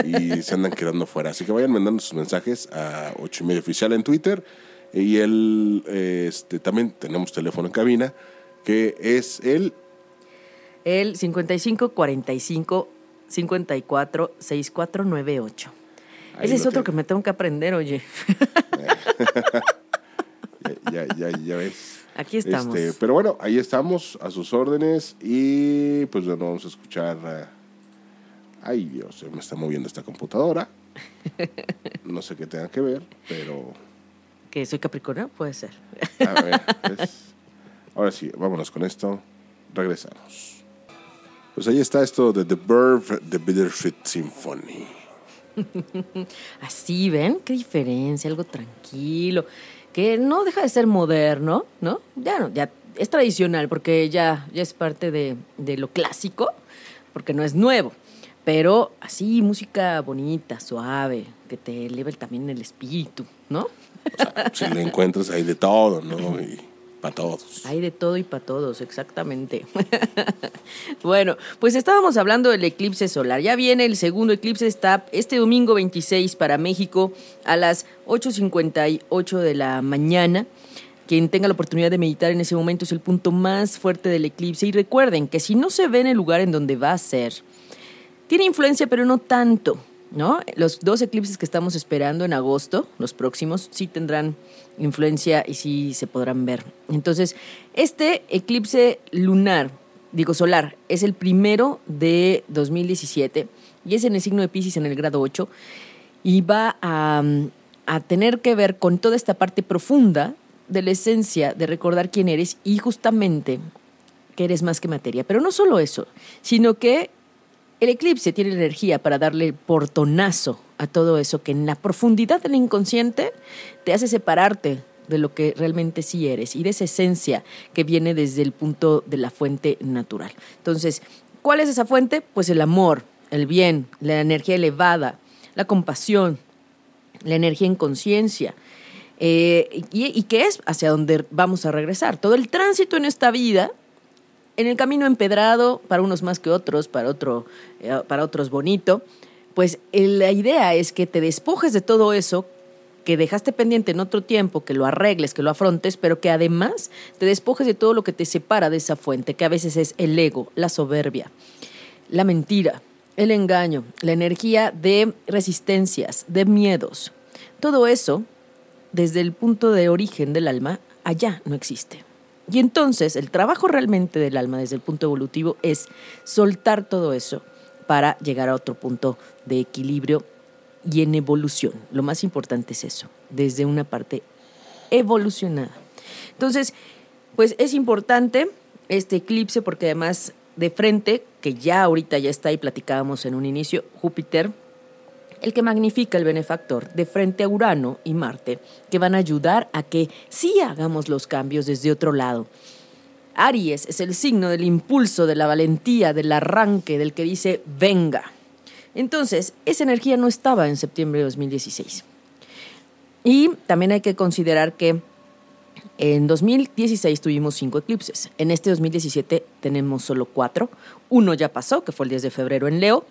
y se andan quedando fuera. Así que vayan mandando sus mensajes a 8 y medio oficial en Twitter. Y el, eh, este, también tenemos teléfono en cabina, que es el El 55 45 54 6498. Ahí Ese es otro que me tengo que aprender, oye. ya, ya, ya, ya ves. Aquí estamos. Este, pero bueno, ahí estamos, a sus órdenes. Y pues bueno, vamos a escuchar. eh, ay, Dios, se me está moviendo esta computadora. No sé qué tenga que ver, pero. Que soy Capricornio, puede ser. A ver, es- ahora sí, vámonos con esto. Regresamos. Pues ahí está esto de The Birth, The Bittersweet Symphony. Así, ¿ven? Qué diferencia, algo tranquilo, que no deja de ser moderno, ¿no? Ya no, ya es tradicional porque ya, ya es parte de, de lo clásico, porque no es nuevo. Pero así, música bonita, suave, que te eleve también el espíritu, ¿no? O sea, si le encuentras ahí de todo, ¿no? Y para todos. Hay de todo y para todos, exactamente. bueno, pues estábamos hablando del eclipse solar. Ya viene el segundo eclipse, está este domingo 26 para México a las 8.58 de la mañana. Quien tenga la oportunidad de meditar en ese momento es el punto más fuerte del eclipse. Y recuerden que si no se ve en el lugar en donde va a ser, tiene influencia, pero no tanto, ¿no? Los dos eclipses que estamos esperando en agosto, los próximos, sí tendrán influencia y sí se podrán ver. Entonces, este eclipse lunar, digo solar, es el primero de 2017 y es en el signo de Pisces en el grado 8 y va a, a tener que ver con toda esta parte profunda de la esencia de recordar quién eres y justamente que eres más que materia. Pero no solo eso, sino que el eclipse tiene energía para darle portonazo a todo eso que en la profundidad del inconsciente te hace separarte de lo que realmente sí eres y de esa esencia que viene desde el punto de la fuente natural. Entonces, ¿cuál es esa fuente? Pues el amor, el bien, la energía elevada, la compasión, la energía en conciencia. Eh, y, y que es hacia donde vamos a regresar. Todo el tránsito en esta vida en el camino empedrado, para unos más que otros, para, otro, eh, para otros bonito, pues eh, la idea es que te despojes de todo eso que dejaste pendiente en otro tiempo, que lo arregles, que lo afrontes, pero que además te despojes de todo lo que te separa de esa fuente, que a veces es el ego, la soberbia, la mentira, el engaño, la energía de resistencias, de miedos. Todo eso, desde el punto de origen del alma, allá no existe. Y entonces el trabajo realmente del alma desde el punto evolutivo es soltar todo eso para llegar a otro punto de equilibrio y en evolución. Lo más importante es eso, desde una parte evolucionada. Entonces, pues es importante este eclipse porque además de frente, que ya ahorita ya está y platicábamos en un inicio, Júpiter, el que magnifica el benefactor, de frente a Urano y Marte, que van a ayudar a que sí hagamos los cambios desde otro lado. Aries es el signo del impulso, de la valentía, del arranque, del que dice venga. Entonces, esa energía no estaba en septiembre de 2016. Y también hay que considerar que en 2016 tuvimos cinco eclipses. En este 2017 tenemos solo cuatro. Uno ya pasó, que fue el 10 de febrero en Leo,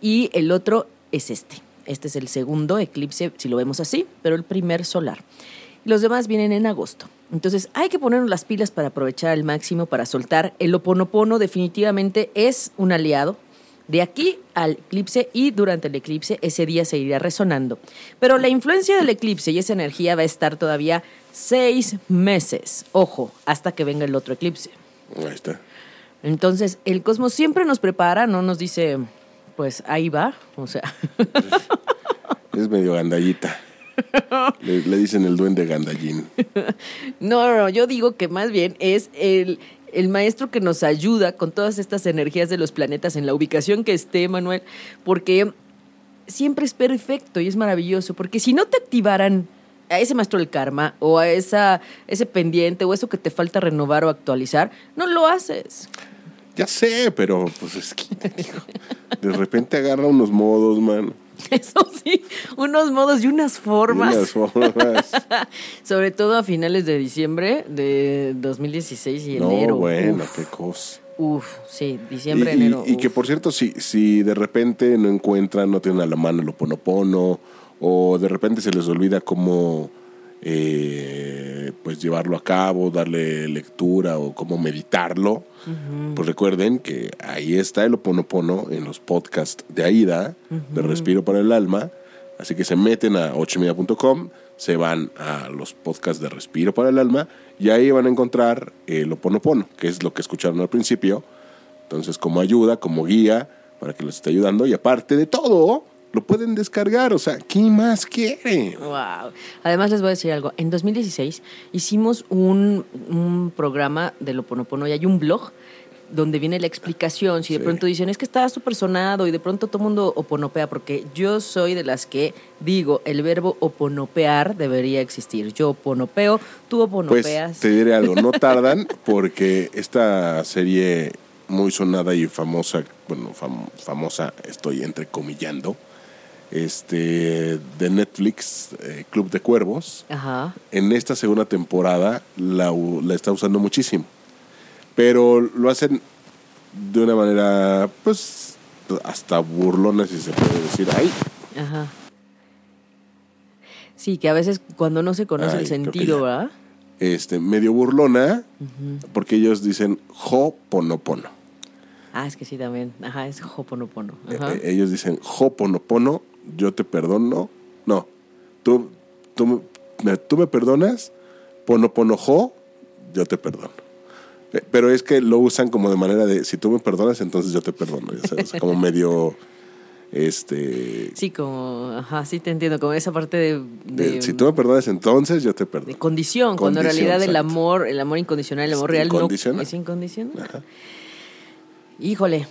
y el otro es este. Este es el segundo eclipse, si lo vemos así, pero el primer solar. Los demás vienen en agosto. Entonces hay que ponernos las pilas para aprovechar al máximo, para soltar. El oponopono definitivamente es un aliado de aquí al eclipse y durante el eclipse ese día seguirá resonando. Pero la influencia del eclipse y esa energía va a estar todavía seis meses, ojo, hasta que venga el otro eclipse. Ahí está. Entonces, el cosmos siempre nos prepara, no nos dice, pues ahí va, o sea. Es medio gandallita. Le, le dicen el duende gandallín. No, no, no, yo digo que más bien es el, el maestro que nos ayuda con todas estas energías de los planetas en la ubicación que esté, Manuel, porque siempre es perfecto y es maravilloso, porque si no te activaran a ese maestro del karma o a esa, ese pendiente o eso que te falta renovar o actualizar, no lo haces. Ya sé, pero pues es que digo, de repente agarra unos modos, man. Eso sí, unos modos y unas formas. Unas formas. Sobre todo a finales de diciembre de 2016 y No, enero. bueno, Uf, qué cosa. uf, sí, diciembre, y, enero. y que por cierto, si, si de repente no encuentran, no tienen a la mano el oponopono, o de repente se les olvida cómo eh, pues llevarlo a cabo, darle lectura o cómo meditarlo, pues recuerden que ahí está el oponopono en los podcasts de AIDA, de Respiro para el Alma. Así que se meten a ochomedia.com, se van a los podcasts de Respiro para el Alma y ahí van a encontrar el oponopono, que es lo que escucharon al principio. Entonces, como ayuda, como guía, para que les esté ayudando. Y aparte de todo, lo pueden descargar. O sea, ¿qué más quiere? Wow. Además les voy a decir algo. En 2016 hicimos un, un programa de Loponopono y hay un blog donde viene la explicación. Si de Sí. pronto dicen, es que está súper sonado y de pronto todo el mundo oponopea, porque yo soy de las que digo, el verbo oponopear debería existir. Yo oponopeo, tú Pues oponopeas. te diré algo, no tardan porque esta serie muy sonada y famosa, bueno, fam- famosa, estoy entrecomillando, este, de Netflix, eh, Club de Cuervos, Ajá. en esta segunda temporada la, la está usando muchísimo. Pero lo hacen de una manera, pues, hasta burlona, si se puede decir. Ay, Ajá. Sí, que a veces cuando no se conoce Ay, el sentido. ¿verdad? este, medio burlona, porque ellos dicen Ho'oponopono. Ah, es que sí también. Ajá, es Hoponopono. Ajá. Eh, eh, ellos dicen Ho'oponopono, yo te perdono. No, tú, tú, me, tú me perdonas, Ponopono Ho, yo te perdono. Eh, Pero es que lo usan como de manera de, si tú me perdonas, entonces yo te perdono. ya sabes, como medio, este... Sí, como, ajá, sí te entiendo, como esa parte de, de, de, si tú me perdonas, entonces yo te de perdono. condición, cuando en realidad el amor, el amor incondicional, el amor Es real no es incondicional. Ajá. Híjole,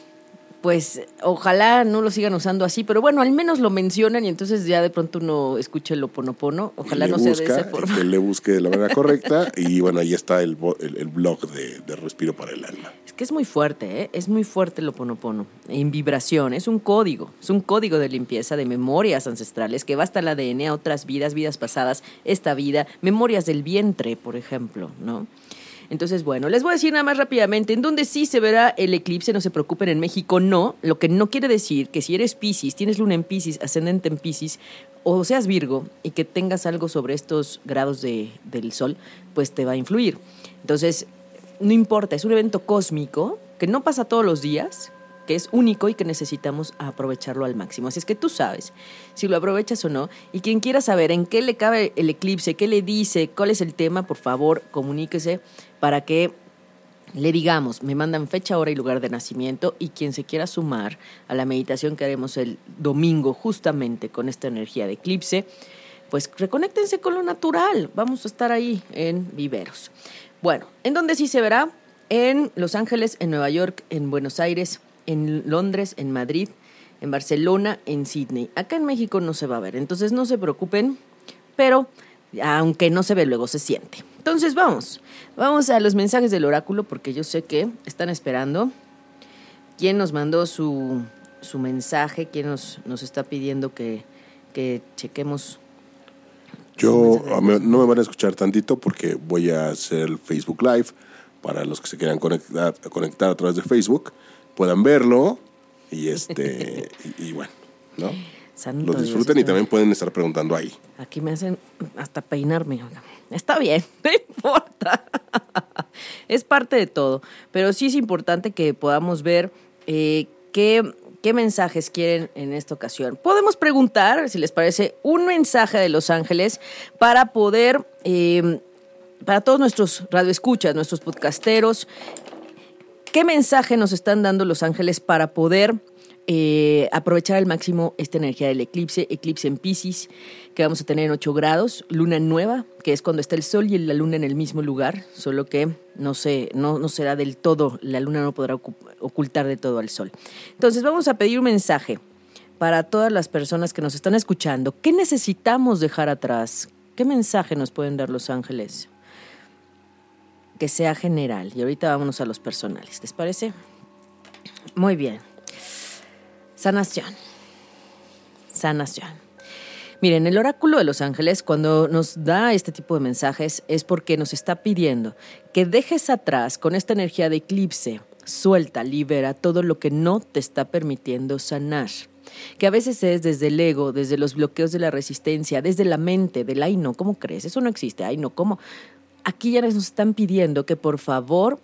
pues ojalá no lo sigan usando así, pero bueno, al menos lo mencionan y entonces ya de pronto uno escucha el oponopono. Ojalá no sea de busca, esa forma. Que le busque de la manera correcta. Y bueno, ahí está el, el blog de, de Respiro para el Alma. Es que es muy fuerte, ¿eh? es muy fuerte el oponopono. En vibración, es un código, es un código de limpieza de memorias ancestrales que va hasta el ADN a otras vidas, vidas pasadas, esta vida, memorias del vientre, por ejemplo, ¿no? Entonces, bueno, les voy a decir nada más rápidamente, en donde sí se verá el eclipse, no se preocupen, en México no, lo que no quiere decir que si eres Piscis, tienes luna en Piscis, ascendente en Piscis, o seas Virgo y que tengas algo sobre estos grados de, del Sol, pues te va a influir. Entonces, no importa, es un evento cósmico que no pasa todos los días, que es único y que necesitamos aprovecharlo al máximo. Así es que tú sabes si lo aprovechas o no. Y quien quiera saber en qué le cabe el eclipse, qué le dice, cuál es el tema, por favor, comuníquese para que le digamos, me mandan fecha, hora y lugar de nacimiento y quien se quiera sumar a la meditación que haremos el domingo justamente con esta energía de eclipse, pues reconéctense con lo natural. Vamos a estar ahí en Viveros. Bueno, ¿en dónde sí se verá? En Los Ángeles, en Nueva York, en Buenos Aires, en Londres, en Madrid, en Barcelona, en Sydney. Acá en México no se va a ver, entonces no se preocupen, pero aunque no se ve, luego se siente. Entonces vamos, vamos a los mensajes del oráculo porque yo sé que están esperando. ¿Quién nos mandó su, su mensaje? ¿Quién nos, nos está pidiendo que, que chequemos? Yo no me van a escuchar tantito porque voy a hacer el Facebook Live para los que se quieran conectar, conectar a través de Facebook, puedan verlo y este y, bueno, ¿no? lo disfruten y también pueden estar preguntando ahí. Aquí me hacen hasta peinarme. Está bien, no importa. es parte de todo. Pero sí es importante que podamos ver eh, qué, qué mensajes quieren en esta ocasión. Podemos preguntar, si les parece, un mensaje de Los Ángeles para poder, eh, para todos nuestros radioescuchas, nuestros podcasteros, ¿qué mensaje nos están dando Los Ángeles para poder eh, aprovechar al máximo esta energía del eclipse, eclipse en Pisces, que vamos a tener en 8 grados, luna nueva, que es cuando está el sol y la luna en el mismo lugar, solo que no, sé, no, no será del todo, la luna no podrá ocultar de todo al sol. Entonces vamos a pedir un mensaje para todas las personas que nos están escuchando. ¿Qué necesitamos dejar atrás? ¿Qué mensaje nos pueden dar los ángeles? Que sea general. Y ahorita vámonos a los personales. ¿Les parece? Muy bien. Sanación. Sanación. Miren, el oráculo de los ángeles cuando nos da este tipo de mensajes es porque nos está pidiendo que dejes atrás con esta energía de eclipse, suelta, libera todo lo que no te está permitiendo sanar. Que a veces es desde el ego, desde los bloqueos de la resistencia, desde la mente, del ay no, ¿cómo crees? Eso no existe, ay no, ¿cómo? Aquí ya nos están pidiendo que por favor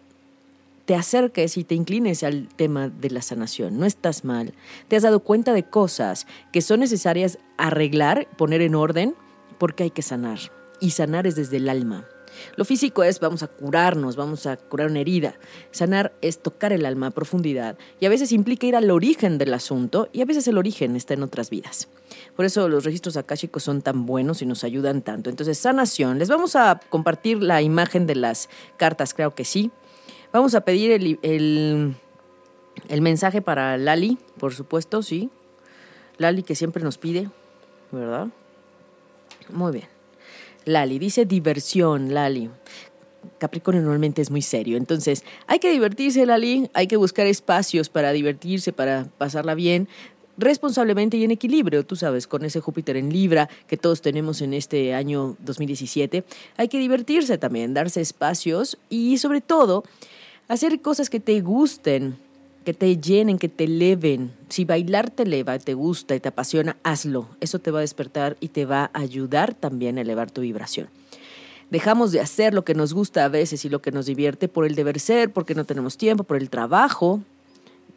te acerques y te inclines al tema de la sanación. No estás mal. Te has dado cuenta de cosas que son necesarias arreglar, poner en orden, porque hay que sanar. Y sanar es desde el alma. Lo físico es vamos a curarnos, vamos a curar una herida. Sanar es tocar el alma a profundidad y a veces implica ir al origen del asunto y a veces el origen está en otras vidas. Por eso los registros akáshicos son tan buenos y nos ayudan tanto. Entonces, sanación. Les vamos a compartir la imagen de las cartas, creo que sí. Vamos a pedir el, el, mensaje para Lali, por supuesto, sí. Lali que siempre nos pide, ¿verdad? Muy bien. Lali dice diversión, Lali. Capricornio normalmente es muy serio, entonces hay que divertirse, Lali, hay que buscar espacios para divertirse, para pasarla bien, responsablemente y en equilibrio, tú sabes, con ese Júpiter en Libra que todos tenemos en este año 2017, hay que divertirse también, darse espacios y sobre todo hacer cosas que te gusten, que te llenen, que te eleven. Si bailar te eleva, te gusta y te apasiona, hazlo. Eso te va a despertar y te va a ayudar también a elevar tu vibración. Dejamos de hacer lo que nos gusta a veces y lo que nos divierte por el deber ser, porque no tenemos tiempo, por el trabajo,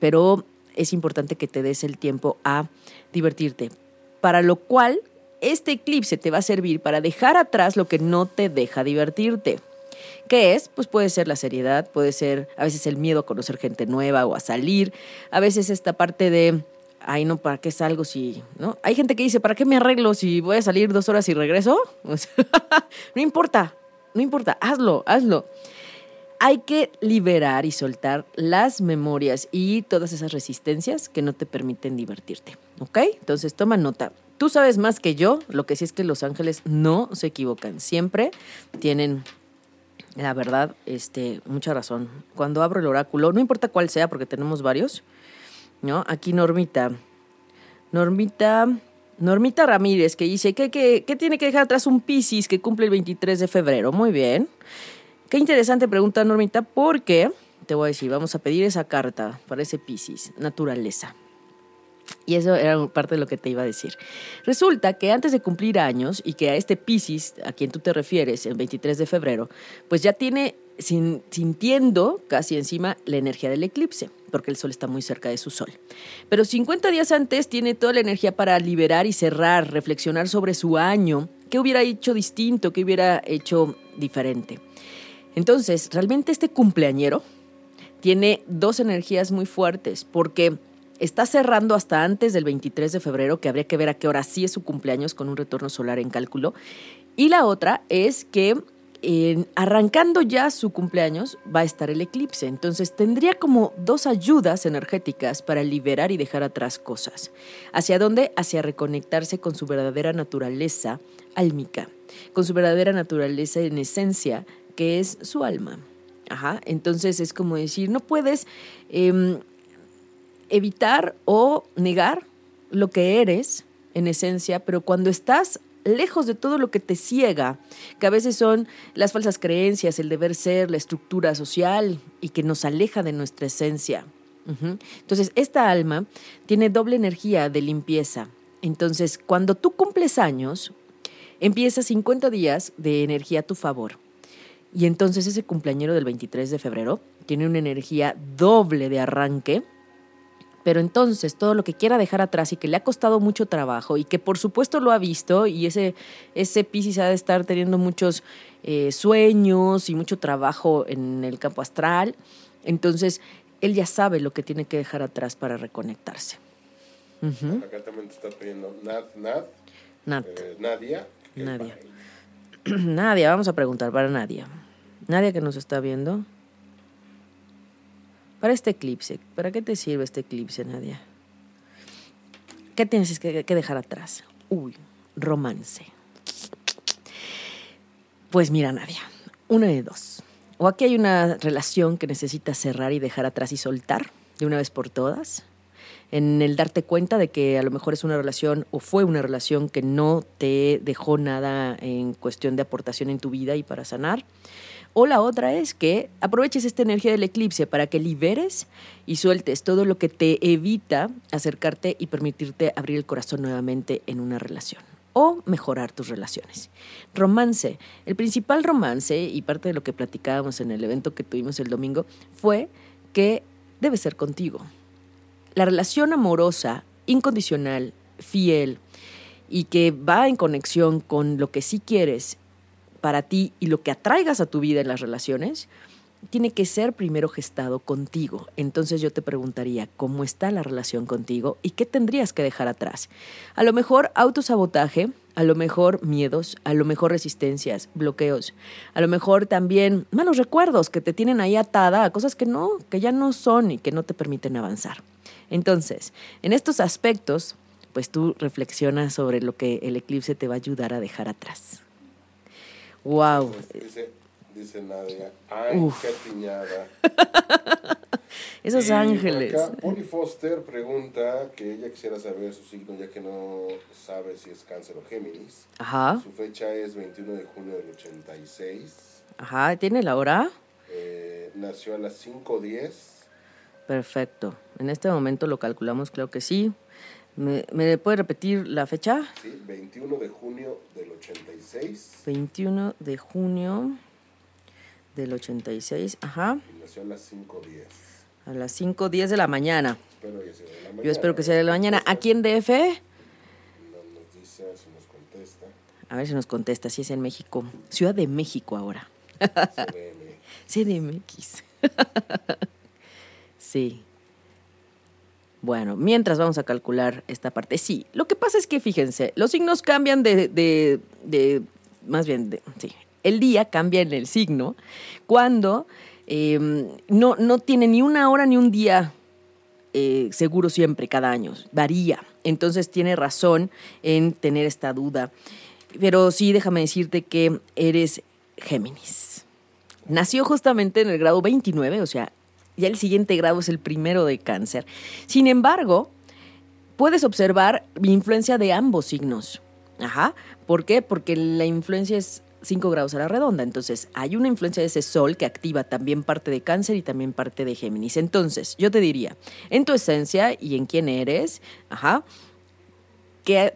pero es importante que te des el tiempo a divertirte. Para lo cual, este eclipse te va a servir para dejar atrás lo que no te deja divertirte. ¿Qué es? Pues puede ser la seriedad, puede ser a veces el miedo a conocer gente nueva o a salir, a veces esta parte de, ay no, ¿para qué salgo si, no? Hay gente que dice, ¿para qué me arreglo si voy a salir dos horas y regreso? no importa, no importa, hazlo, hazlo. Hay que liberar y soltar las memorias y todas esas resistencias que no te permiten divertirte, ¿ok? Entonces toma nota. Tú sabes más que yo, lo que sí es que los ángeles no se equivocan, siempre tienen la verdad, este, mucha razón. Cuando abro el oráculo, no importa cuál sea, porque tenemos varios, ¿no? Aquí Normita. Normita, Normita Ramírez, que dice que, que, tiene que dejar atrás un Piscis que cumple el 23 de febrero. Muy bien. Qué interesante pregunta, Normita, porque te voy a decir, vamos a pedir esa carta para ese Piscis, naturaleza. Y eso era parte de lo que te iba a decir. Resulta que antes de cumplir años y que a este Pisces, a quien tú te refieres, el 23 de febrero, pues ya tiene sintiendo casi encima la energía del eclipse, porque el sol está muy cerca de su sol. Pero 50 días antes tiene toda la energía para liberar y cerrar, reflexionar sobre su año, qué hubiera hecho distinto, qué hubiera hecho diferente. Entonces, realmente este cumpleañero, tiene dos energías muy fuertes, porque está cerrando hasta antes del 23 de febrero, que habría que ver a qué hora sí es su cumpleaños con un retorno solar en cálculo. Y la otra es que arrancando ya su cumpleaños va a estar el eclipse. Entonces tendría como dos ayudas energéticas para liberar y dejar atrás cosas. ¿Hacia dónde? Hacia reconectarse con su verdadera naturaleza álmica, con su verdadera naturaleza en esencia, que es su alma. Ajá. Entonces es como decir, no puedes em, evitar o negar lo que eres en esencia, pero cuando estás lejos de todo lo que te ciega, que a veces son las falsas creencias, el deber ser, la estructura social y que nos aleja de nuestra esencia. Entonces, esta alma tiene doble energía de limpieza. Entonces, cuando tú cumples años, empieza 50 días de energía a tu favor. Y entonces ese cumpleañero del 23 de febrero tiene una energía doble de arranque pero entonces todo lo que quiera dejar atrás y que le ha costado mucho trabajo y que por supuesto lo ha visto y ese, ese Pisces ha de estar teniendo muchos eh, sueños y mucho trabajo en el campo astral, entonces él ya sabe lo que tiene que dejar atrás para reconectarse. Acá también te está pidiendo Nad, Nad, eh, Nadia. Nadia. Nadia, vamos a preguntar para Nadia. Nadia que nos está viendo. Para este eclipse, ¿para qué te sirve este eclipse, Nadia? ¿Qué tienes que, dejar atrás? Uy, romance. Pues mira, Nadia, una de dos. O aquí hay una relación que necesitas cerrar y dejar atrás y soltar de una vez por todas. En el darte cuenta de que a lo mejor es una relación o fue una relación que no te dejó nada en cuestión de aportación en tu vida y para sanar. O la otra es que aproveches esta energía del eclipse para que liberes y sueltes todo lo que te evita acercarte y permitirte abrir el corazón nuevamente en una relación o mejorar tus relaciones. Romance. El principal romance, y parte de lo que platicábamos en el evento que tuvimos el domingo, fue que debe ser contigo. La relación amorosa, incondicional, fiel y que va en conexión con lo que sí quieres para ti y lo que atraigas a tu vida en las relaciones, tiene que ser primero gestado contigo. Entonces yo te preguntaría, ¿cómo está la relación contigo y qué tendrías que dejar atrás? A lo mejor autosabotaje, a lo mejor miedos, a lo mejor resistencias, bloqueos, a lo mejor también malos recuerdos que te tienen ahí atada a cosas que no, que ya no son y que no te permiten avanzar. Entonces, en estos aspectos, pues tú reflexionas sobre lo que el eclipse te va a ayudar a dejar atrás. Wow. Dice, dice Nadia, ay, qué piñada. Esos ángeles. Acá, Polly Foster pregunta que ella quisiera saber su signo ya que no sabe si es cáncer o Géminis. Ajá. Su fecha es 21 de junio del 86. Ajá, ¿tiene la hora? Eh, nació a las 5.10. Perfecto. En este momento lo calculamos, creo que sí. ¿Me, ¿Me, puede repetir la fecha? Sí, 21 de junio del 86. 21 de junio del 86, ajá. Y nació a las 5.10. A las 5.10 de la mañana. Espero que sea de la mañana. Yo espero que sea de la mañana. ¿Aquí en DF? No nos dice, si nos contesta. A ver si nos contesta, si es en México. Ciudad de México ahora. CDM. CDMX. sí. Bueno, mientras vamos a calcular esta parte. Sí, lo que pasa es que fíjense, los signos cambian de, de, más bien, sí, el día cambia en el signo cuando em, no, no tiene ni una hora ni un día eh, seguro siempre, cada año, varía. Entonces tiene razón en tener esta duda. Pero sí, déjame decirte que eres Géminis. Nació justamente en el grado 29, o sea, ya el siguiente grado es el primero de cáncer. Sin embargo, puedes observar la influencia de ambos signos. Ajá. ¿Por qué? Porque la influencia es 5 grados a la redonda. Entonces, hay una influencia de ese sol que activa también parte de cáncer y también parte de Géminis. Entonces, yo te diría, en tu esencia y en quién eres, ajá,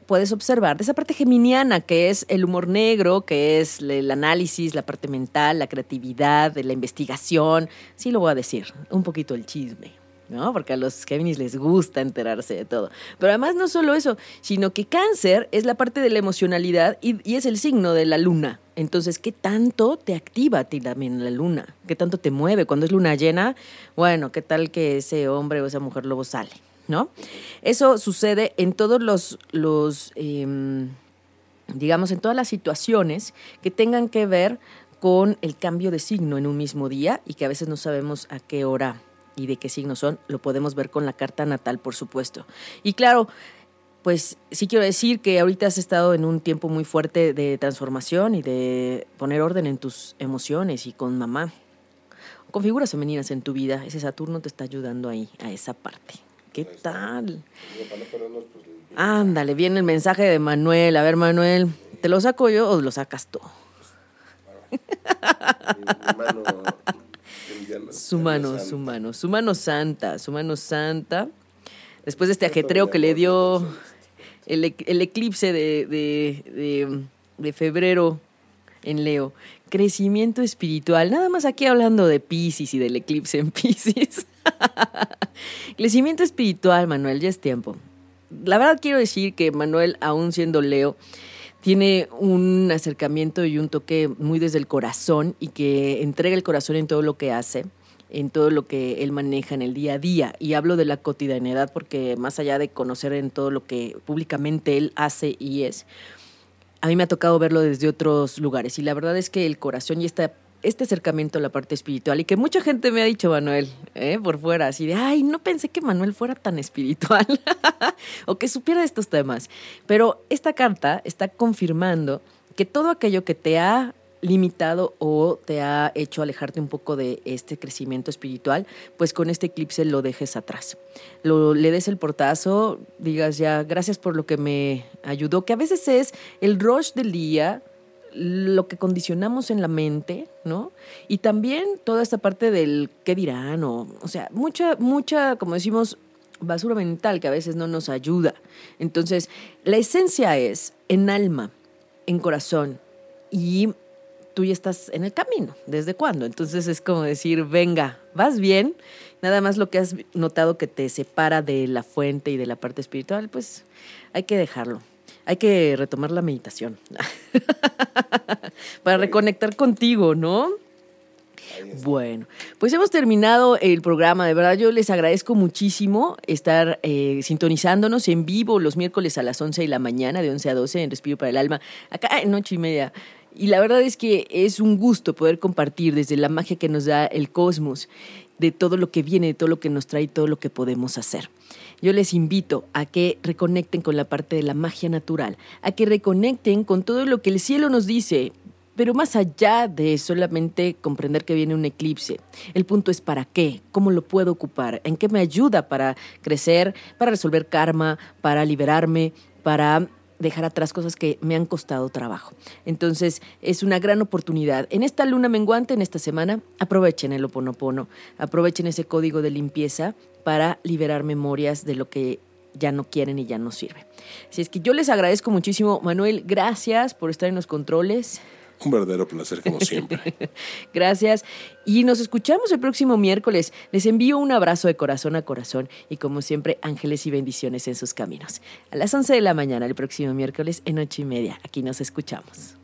puedes observar de esa parte geminiana, que es el humor negro, que es el análisis, la parte mental, la creatividad, la investigación, sí lo voy a decir, un poquito el chisme, ¿no? Porque a los Géminis les gusta enterarse de todo. Pero además no solo eso, sino que cáncer es la parte de la emocionalidad y, y es el signo de la luna. Entonces, ¿qué tanto te activa a ti también la luna? ¿Qué tanto te mueve? Cuando es luna llena, bueno, ¿qué tal que ese hombre o esa mujer lobo sale? ¿No? Eso sucede en todos los, los em, digamos, en todas las situaciones que tengan que ver con el cambio de signo en un mismo día y que a veces no sabemos a qué hora y de qué signo son, lo podemos ver con la carta natal, por supuesto. Y claro, pues sí quiero decir que ahorita has estado en un tiempo muy fuerte de transformación y de poner orden en tus emociones y con mamá, con figuras femeninas en tu vida. Ese Saturno te está ayudando ahí, a esa parte. ¿Qué tal? Ándale, viene el mensaje de Manuel. A ver, Manuel, ¿te lo saco yo o lo sacas tú? Su mano, su mano, su mano santa, su mano santa. Después de este ajetreo que le dio el, el eclipse de, de, de, de febrero en Leo. Crecimiento espiritual. Nada más aquí hablando de Pisces y del eclipse en Pisces. Crecimiento espiritual, Manuel, ya es tiempo. La verdad quiero decir que Manuel, aún siendo Leo, tiene un acercamiento y un toque muy desde el corazón y que entrega el corazón en todo lo que hace en todo lo que él maneja en el día a día. Y hablo de la cotidianidad porque más allá de conocer en todo lo que públicamente él hace y es, a mí me ha tocado verlo desde otros lugares. Y la verdad es que el corazón y esta, este acercamiento a la parte espiritual, y que mucha gente me ha dicho, Manuel, ¿eh? por fuera, así de, ay, no pensé que Manuel fuera tan espiritual o que supiera estos temas. Pero esta carta está confirmando que todo aquello que te ha limitado o te ha hecho alejarte un poco de este crecimiento espiritual, pues con este eclipse lo dejes atrás. Lo, le des el portazo, digas ya, gracias por lo que me ayudó, que a veces es el rush del día, lo que condicionamos en la mente, ¿no? Y también toda esta parte del qué dirán, o, o sea, mucha, mucha, como decimos, basura mental que a veces no nos ayuda. Entonces, la esencia es en alma, en corazón y tú ya estás en el camino. ¿Desde cuándo? Entonces es como decir, venga, vas bien. Nada más lo que has notado que te separa de la fuente y de la parte espiritual, pues hay que dejarlo. Hay que retomar la meditación para reconectar contigo, ¿no? Bueno, pues hemos terminado el programa. De verdad, yo les agradezco muchísimo estar eh, sintonizándonos en vivo los miércoles a las 11 de la mañana, de 11 a 12, en Respiro para el Alma, acá en Noche y Media. Y la verdad es que es un gusto poder compartir desde la magia que nos da el cosmos, de todo lo que viene, de todo lo que nos trae, todo lo que podemos hacer. Yo les invito a que reconecten con la parte de la magia natural, a que reconecten con todo lo que el cielo nos dice, pero más allá de solamente comprender que viene un eclipse, el punto es para qué, cómo lo puedo ocupar, en qué me ayuda para crecer, para resolver karma, para liberarme, para dejar atrás cosas que me han costado trabajo. Entonces, es una gran oportunidad. En esta luna menguante, en esta semana, aprovechen el oponopono, aprovechen ese código de limpieza para liberar memorias de lo que ya no quieren y ya no sirve. Así es que yo les agradezco muchísimo, Manuel, gracias por estar en los controles. Un verdadero placer, como siempre. Gracias. Y nos escuchamos el próximo miércoles. Les envío un abrazo de corazón a corazón y, como siempre, ángeles y bendiciones en sus caminos. A las 11 de la mañana, el próximo miércoles, en ocho y media. Aquí nos escuchamos.